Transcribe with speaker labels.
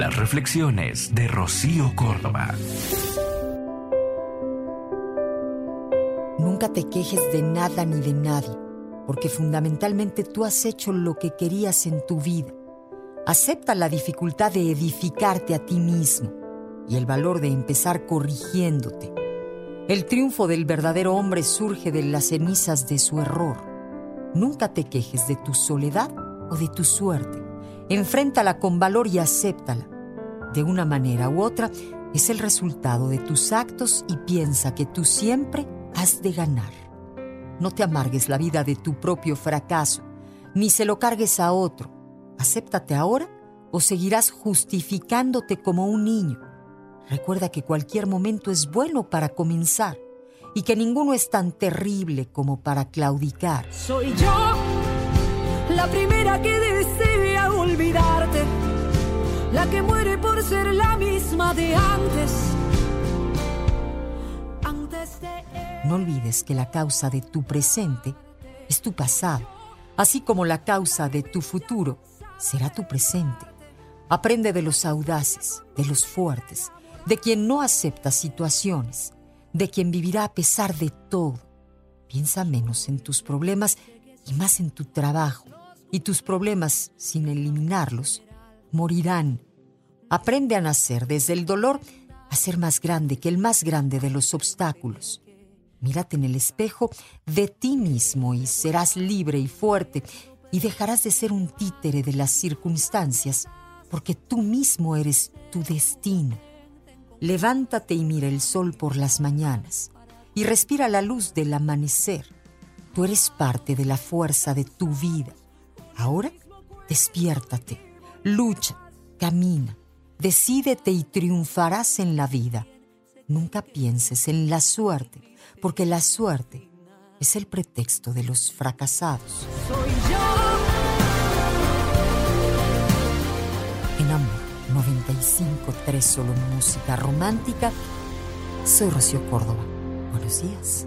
Speaker 1: Las reflexiones de Rocío Córdoba.
Speaker 2: Nunca te quejes de nada ni de nadie, porque fundamentalmente tú has hecho lo que querías en tu vida. Acepta la dificultad de edificarte a ti mismo y el valor de empezar corrigiéndote. El triunfo del verdadero hombre surge de las cenizas de su error. Nunca te quejes de tu soledad o de tu suerte. Enfréntala con valor y acéptala. De una manera u otra, es el resultado de tus actos y piensa que tú siempre has de ganar. No te amargues la vida de tu propio fracaso, ni se lo cargues a otro. Acéptate ahora o seguirás justificándote como un niño. Recuerda que cualquier momento es bueno para comenzar y que ninguno es tan terrible como para claudicar.
Speaker 3: Soy yo la primera que desea la que muere por ser la misma de antes.
Speaker 2: No olvides que la causa de tu presente es tu pasado, así como la causa de tu futuro será tu presente. Aprende de los audaces, de los fuertes, de quien no acepta situaciones, de quien vivirá a pesar de todo. Piensa menos en tus problemas y más en tu trabajo, y tus problemas, sin eliminarlos, morirán. Aprende a nacer desde el dolor a ser más grande que el más grande de los obstáculos. Mírate en el espejo de ti mismo y serás libre y fuerte y dejarás de ser un títere de las circunstancias, porque tú mismo eres tu destino. Levántate y mira el sol por las mañanas y respira la luz del amanecer. Tú eres parte de la fuerza de tu vida. Ahora, despiértate, lucha, camina, decídete y triunfarás en la vida. Nunca pienses en la suerte, porque la suerte es el pretexto de los fracasados.
Speaker 3: soy yo.
Speaker 2: En Amor 95.3 solo música romántica. Soy Rocío Córdoba. Buenos días.